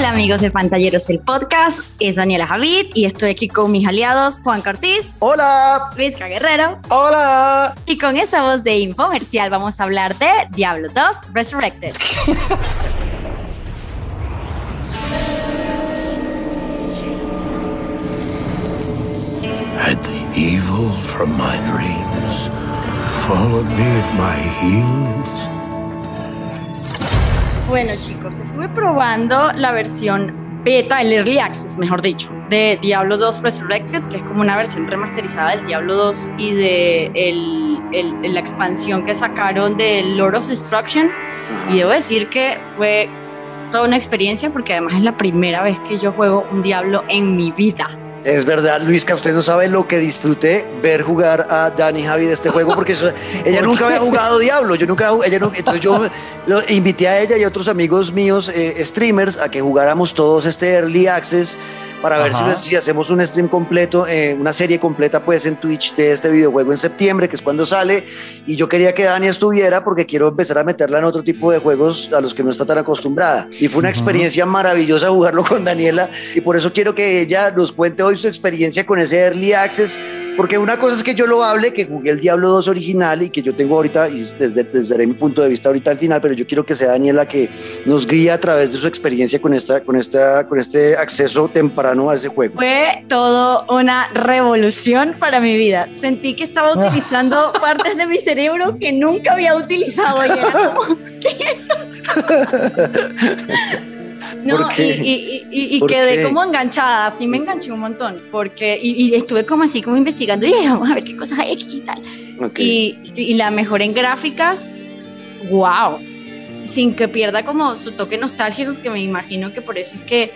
Hola amigos de Pantalleros, el podcast es Daniela Javid y estoy aquí con mis aliados Juan Cortiz. Hola. Luisca Guerrero. Hola. Y con esta voz de infomercial vamos a hablar de Diablo 2 Resurrected. Had the evil from my dreams followed me at my heels? Bueno chicos, estuve probando la versión beta, el Early Access, mejor dicho, de Diablo 2 Resurrected, que es como una versión remasterizada del Diablo 2 y de la expansión que sacaron de Lord of Destruction. Y debo decir que fue toda una experiencia porque además es la primera vez que yo juego un Diablo en mi vida. Es verdad, Luis, que usted no sabe lo que disfruté ver jugar a Dani Javi de este juego, porque eso, ella nunca había jugado Diablo, yo nunca, ella no, entonces yo lo, invité a ella y a otros amigos míos, eh, streamers, a que jugáramos todos este Early Access para ver si, si, hacemos un stream completo, eh, una serie completa pues en Twitch de este videojuego en septiembre, que es cuando sale, y yo quería que Dani estuviera porque quiero empezar a meterla en otro tipo de juegos a los que no está tan acostumbrada. Y fue una experiencia maravillosa jugarlo con Daniela, y por eso quiero que ella nos cuente hoy su experiencia con ese Early Access, porque una cosa es que yo lo hable, que jugué el Diablo 2 original y que yo tengo ahorita, y desde, desde mi punto de vista ahorita al final, pero yo quiero que sea Daniela que nos guíe a través de su experiencia con, esta, con, esta, con este acceso temprano a ese juego. Fue todo una revolución para mi vida. Sentí que estaba utilizando partes de mi cerebro que nunca había utilizado y era como, ¿qué? No, y, y, y, quedé como enganchada, así me enganché un montón, porque, y, estuve como así, como investigando, y vamos a ver qué cosas hay aquí y tal. Okay. Y, la mejor en gráficas, wow, sin que pierda como su toque nostálgico, que me imagino que por eso es que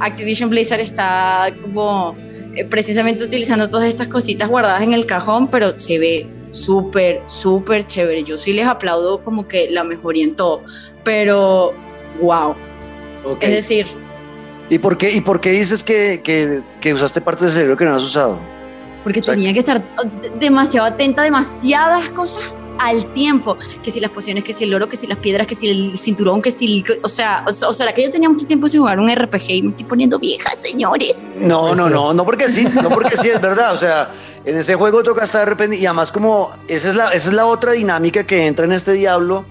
Activision Blizzard está como eh, precisamente utilizando todas estas cositas guardadas en el cajón, pero se ve súper, súper chévere. Yo sí les aplaudo como que la mejoría en todo, pero wow es decir... ¿Y por qué, y por qué dices que, que, que usaste parte del cerebro que no has usado? porque tenía que estar demasiado atenta a demasiadas cosas al tiempo, que si las pociones, que si el oro, que si las piedras, que si el cinturón, que si, o sea, o, sea, que yo tenía mucho tiempo sin jugar un RPG y me estoy poniendo vieja, señores. No, no, no, no porque sí, no porque sí, es verdad, o sea, en ese juego toca estar de repente, y además como, esa es la, esa es la otra dinámica que entra en este diablo,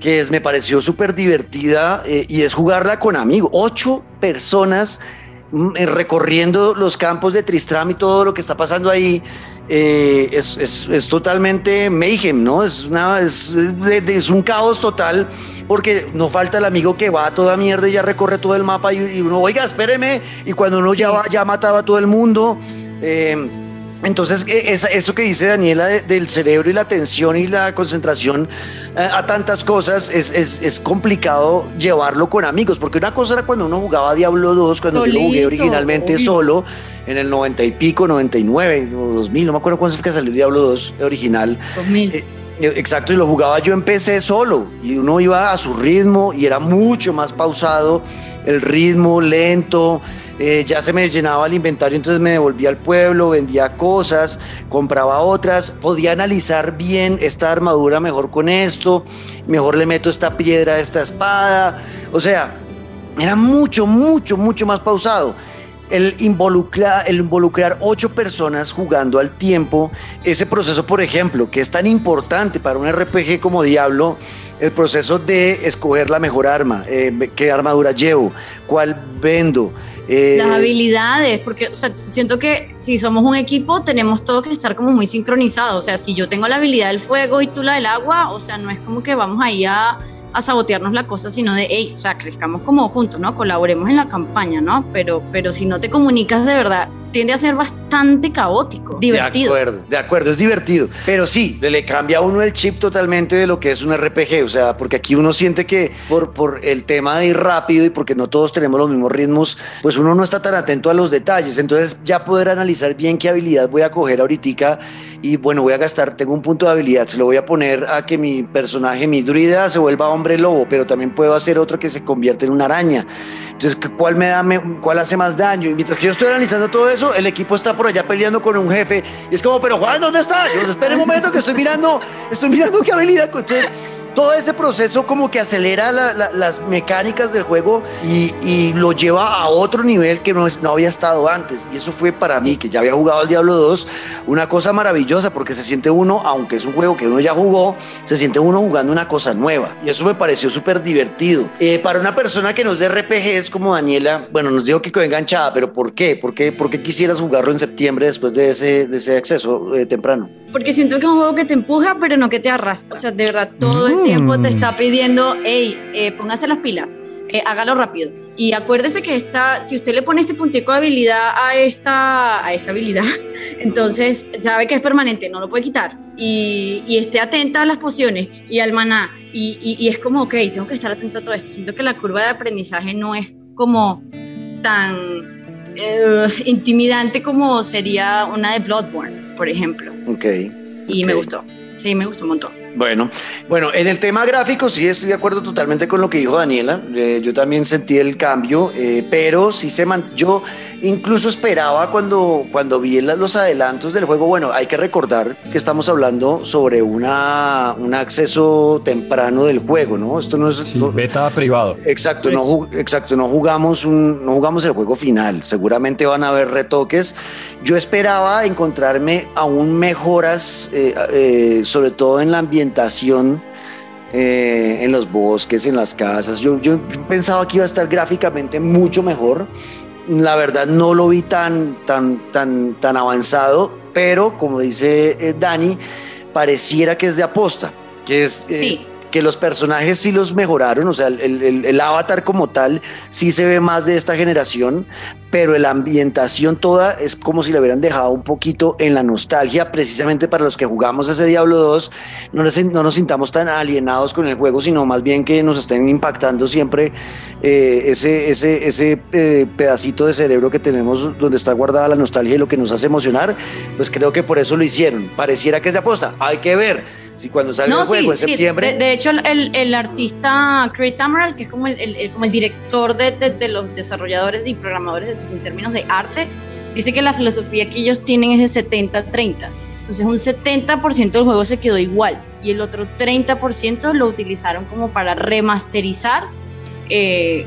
que es, me pareció súper divertida eh, y es jugarla con amigos. Ocho personas mm, eh, recorriendo los campos de Tristram y todo lo que está pasando ahí. Eh, es, es, es, totalmente mayhem, ¿no? Es, una, es, es, un caos total porque no falta el amigo que va a toda mierda y ya recorre todo el mapa y, uno, oiga, espéreme, y cuando uno ya va, ya mataba a todo el mundo. Entonces, e, eso que dice Daniela del cerebro y la atención y la concentración eh, a tantas cosas es, es, complicado llevarlo con amigos, porque una cosa era cuando uno jugaba Diablo 2, cuando yo lo jugué originalmente solo, en el 90 y pico, 99 o 2000, no me acuerdo cuándo fue que salió Diablo 2 original. 2000. Eh, eh, exacto, y lo jugaba yo en PC solo, y uno iba a su ritmo y era mucho más pausado, el ritmo lento. Eh, ya se me llenaba el inventario, entonces me devolvía al pueblo, vendía cosas, compraba otras, podía analizar bien esta armadura mejor con esto, mejor le meto esta piedra esta espada, o sea, era mucho, mucho, mucho más pausado. El el involucrar ocho personas jugando al tiempo, ese proceso, por ejemplo, que es tan importante para un RPG como Diablo, el proceso de escoger la mejor arma, eh, qué armadura llevo, cuál vendo, eh, Las habilidades, porque siento que si somos un equipo tenemos todo que estar como muy sincronizados. O sea, si yo tengo la habilidad del fuego y tú la del agua, o sea, no es como que vamos ahí a, a sabotearnos la cosa, sino de, hey, o sea, crezcamos como juntos, ¿no? Colaboremos en la campaña, ¿no? Pero, pero si no te comunicas de verdad, tiende a ser bastante caótico, divertido. De acuerdo, de acuerdo, es divertido. Pero sí, le cambia a uno el chip totalmente de lo que es un RPG. O sea, porque aquí uno siente que por, por el tema de ir rápido y porque no todos tenemos los mismos ritmos, pues uno no está tan atento a los detalles. Entonces, ya poder analizar bien qué habilidad voy a coger ahorita y bueno, voy a gastar, tengo un punto de habilidad, se lo voy a poner a que mi personaje, mi druida, se vuelva hombre lobo, pero también puedo hacer otro que se convierte en una araña. Entonces, ¿cuál me da, cuál hace más daño? Y mientras que yo estoy analizando todo eso, el equipo está por allá peleando con un jefe y es como, pero Juan, ¿dónde está? Yo, un momento que estoy mirando, estoy mirando qué habilidad. Entonces, todo ese proceso como que acelera las mecánicas del juego y, y, lo lleva a otro nivel que no, es, no había estado antes. Y eso fue para mí, que ya había jugado al Diablo 2, una cosa maravillosa porque se siente uno, aunque es un juego que uno ya jugó, se siente uno jugando una cosa nueva. Y eso me pareció súper divertido. Eh, para una persona que no es de RPGs como Daniela, bueno, nos dijo que quedó enganchada, pero ¿por qué? ¿Por qué, por qué quisieras jugarlo en septiembre después de ese, de ese acceso eh, temprano? Porque siento que es un juego que te empuja, pero no que te arrastra. O sea, de verdad, todo el tiempo te está pidiendo, hey, eh, póngase las pilas, eh, hágalo rápido. Y acuérdese que esta, si usted le pone este puntico de habilidad a esta, a esta habilidad, entonces sabe que es permanente, no lo puede quitar. Y, y esté atenta a las pociones y al maná. Y, y, es como, ok, tengo que estar atenta a todo esto. Siento que la curva de aprendizaje no es como tan eh, intimidante como sería una de Bloodborne, por ejemplo. Ok. Y me gustó. Sí, me gustó un montón. Bueno, bueno, en el tema gráfico sí estoy de acuerdo totalmente con lo que dijo Daniela. Eh, yo también sentí el cambio, eh, pero sí se man incluso esperaba cuando, cuando vi los adelantos del juego. Bueno, hay que recordar que estamos hablando sobre una, un acceso temprano del juego, ¿no? Esto no es beta privado. Exacto, no, pues exacto, no jugamos un, no jugamos el juego final. Seguramente van a haber retoques. Yo esperaba encontrarme aún mejoras, eh, sobre todo en la ambientación eh, en los bosques, en las casas. Yo, yo pensaba que iba a estar gráficamente mucho mejor. La verdad no lo vi tan, tan, tan, tan avanzado, pero como dice eh, Dani, pareciera que es de aposta, que es... Eh, que los personajes sí los mejoraron, o sea, el, el, avatar como tal sí se ve más de esta generación, pero la ambientación toda es como si le hubieran dejado un poquito en la nostalgia, precisamente para los que jugamos ese Diablo 2, no nos, no nos sintamos tan alienados con el juego, sino más bien que nos estén impactando siempre eh, ese, ese, ese eh, pedacito de cerebro que tenemos donde está guardada la nostalgia y lo que nos hace emocionar, pues creo que por eso lo hicieron. Pareciera que es de aposta, hay que ver si cuando sale el juego en septiembre. De, hecho, el, el, artista Chris Amaral, que es como el, como el director de, de, los desarrolladores y programadores en términos de arte, dice que la filosofía que ellos tienen es de 70-30. Entonces, un 70% del juego se quedó igual y el otro 30% lo utilizaron como para remasterizar eh,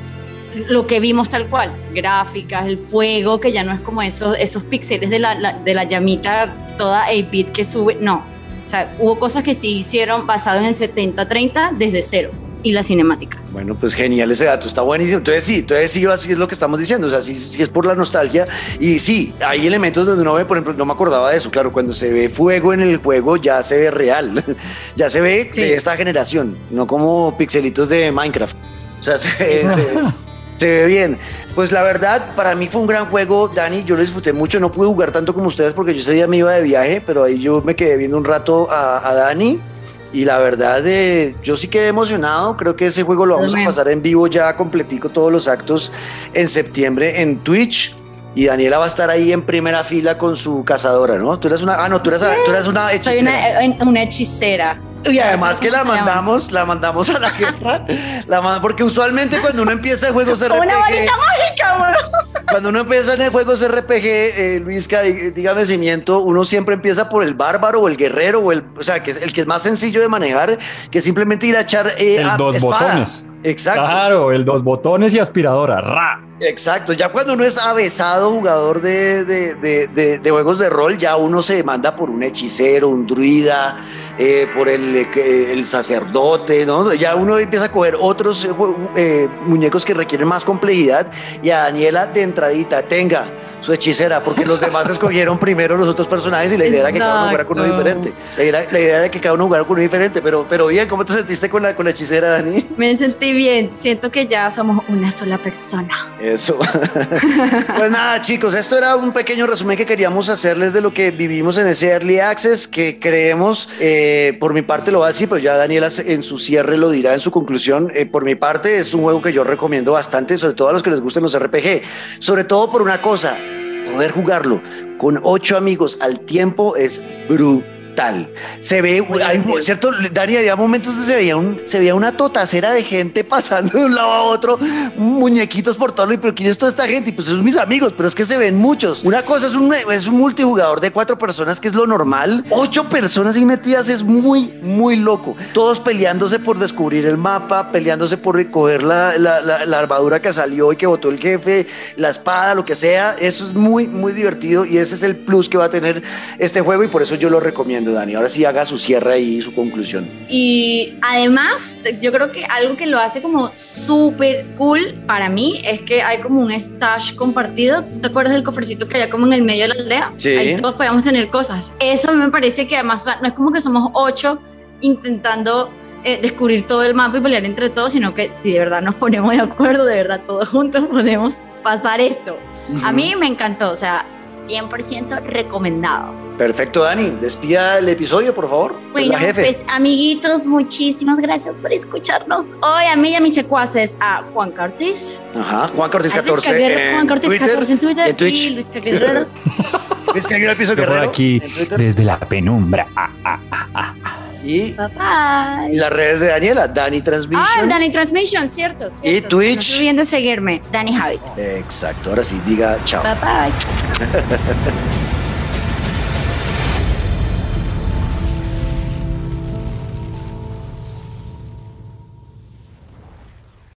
lo que vimos tal cual, gráficas, el fuego, que ya no es como esos, esos píxeles de la, de la llamita toda 8-bit que sube, no, sea, hubo cosas que sí hicieron basado en el 70-30 desde cero y las cinemáticas. Bueno, pues genial ese dato, está buenísimo. Entonces sí, entonces sí, así es lo que estamos diciendo, o sea, sí, sí, es por la nostalgia y sí, hay elementos donde uno ve, por ejemplo, no me acordaba de eso, claro, cuando se ve fuego en el juego ya se ve real, ya se ve de esta generación, no como pixelitos de Minecraft. O sea, se, se ve bien. Pues la verdad, para mí fue un gran juego, Dani. Yo lo disfruté mucho. No pude jugar tanto como ustedes porque yo ese día me iba de viaje, pero ahí yo me quedé viendo un rato a, Dani. Y la verdad, eh, yo sí quedé emocionado. Creo que ese juego lo vamos a pasar en vivo ya completico todos los actos en septiembre en Twitch. Y Daniela va a estar ahí en primera fila con su cazadora, ¿no? Tú eres una. Ah, no, tú eres, tú eres una hechicera. Soy una, una hechicera. Y además que la mandamos, la mandamos a la guerra, la porque usualmente cuando uno empieza en juegos RPG... Una varita mágica, bro. Cuando uno empieza en juegos RPG, eh, Luisca, dígame si miento, uno siempre empieza por el bárbaro o el guerrero, o el, o sea, que es el que es más sencillo de manejar, que simplemente ir a echar eh, dos botones. Exacto. Claro, el dos botones y aspiradora. ¡Ra! Exacto, ya cuando uno es avesado jugador de, de, de, juegos de rol, ya uno se manda por un hechicero, un druida, eh, por el, eh, el, sacerdote, ¿no? Ya uno empieza a coger otros eh, muñecos que requieren más complejidad y a Daniela de entradita, tenga su hechicera, porque los demás escogieron primero los otros personajes y la idea era que cada uno jugara con uno diferente. La idea, la idea, era que cada uno jugara con uno diferente, pero, pero bien, ¿cómo te sentiste con la, con la hechicera, Dani? Me sentí bien, siento que ya somos una sola persona. Eso. pues nada, chicos, esto era un pequeño resumen que queríamos hacerles de lo que vivimos en ese Early Access, que creemos, eh, por mi parte lo va a decir, pero ya Daniela en su cierre lo dirá en su conclusión. Eh, por mi parte, es un juego que yo recomiendo bastante, sobre todo a los que les gusten los RPG, sobre todo por una cosa, poder jugarlo con ocho amigos al tiempo es brutal Se ve, hay, ¿cierto? Dani, había momentos donde se veía, un, se veía una totacera de gente pasando de un lado a otro, muñequitos por todo, y pero ¿quién es toda esta gente? Y pues son mis amigos, pero es que se ven muchos. Una cosa es un, es un multijugador de cuatro personas, que es lo normal. Ocho personas ahí metidas es muy, muy loco. Todos peleándose por descubrir el mapa, peleándose por recoger la, la, la, armadura que salió y que botó el jefe, la espada, lo que sea. Eso es muy, muy divertido y ese es el plus que va a tener este juego y por eso yo lo recomiendo, Dani. Ahora sí haga su cierre y su conclusión. Y además, yo creo que algo que lo hace como súper cool para mí es que hay como un stash compartido. ¿Te acuerdas del cofrecito que había como en el medio de la aldea? Sí. Ahí todos podíamos tener cosas. Eso me parece que además no es como que somos ocho intentando eh, descubrir todo el mapa y pelear entre todos, sino que si de verdad nos ponemos de acuerdo, de verdad todos juntos podemos pasar esto. A mí me encantó, o sea, 100% recomendado. Perfecto, Dani. Despida el episodio, por favor. Bueno, pues amiguitos, muchísimas gracias por escucharnos hoy. A mí y a mis secuaces, a Juan Cortés. Ajá, Juan Cortés 14. Juan Cortés 14 en Twitter. En Twitch. Y Luis Caguerrero. Luis Caguerrero Piso Guerrero. aquí, desde la penumbra. Ah, ah, ah, ah. Y, Bye las redes de Daniela, Dani Transmission. Ah, Dani Transmission, cierto. cierto. Y Twitch. No se olviden de seguirme, Dani Habit. Exacto, ahora sí, diga chao. Bye bye.